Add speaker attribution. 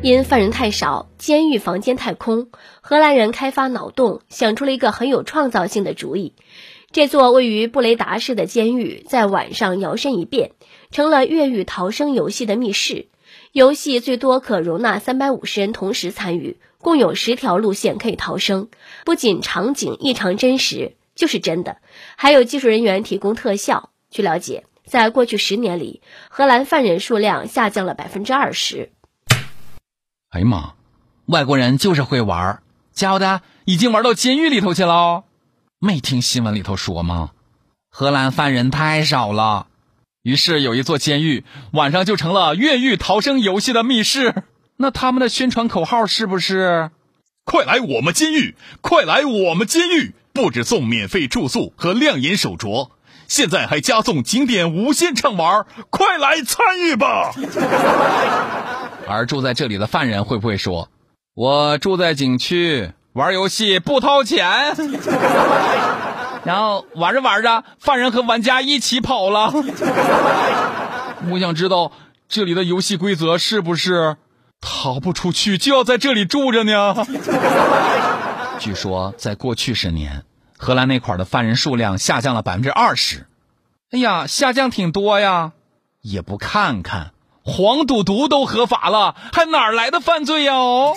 Speaker 1: 因犯人太少，监狱房间太空，荷兰人开发脑洞，想出了一个很有创造性的主意。这座位于布雷达市的监狱在晚上摇身一变，成了越狱逃生游戏的密室。游戏最多可容纳三百五十人同时参与，共有十条路线可以逃生。不仅场景异常真实，就是真的，还有技术人员提供特效。据了解，在过去十年里，荷兰犯人数量下降了百分之二十。
Speaker 2: 哎呀妈，外国人就是会玩，家伙的已经玩到监狱里头去了。没听新闻里头说吗？荷兰犯人太少了，于是有一座监狱晚上就成了越狱逃生游戏的密室。那他们的宣传口号是不是？
Speaker 3: 快来我们监狱，快来我们监狱！不止送免费住宿和亮眼手镯，现在还加送景点无限畅玩，快来参与吧！
Speaker 2: 而住在这里的犯人会不会说：“我住在景区，玩游戏不掏钱？” 然后玩着玩着，犯人和玩家一起跑了。我想知道这里的游戏规则是不是逃不出去就要在这里住着呢？据说在过去十年，荷兰那块的犯人数量下降了百分之二十。哎呀，下降挺多呀，也不看看。黄赌毒都合法了，还哪来的犯罪呀？哦。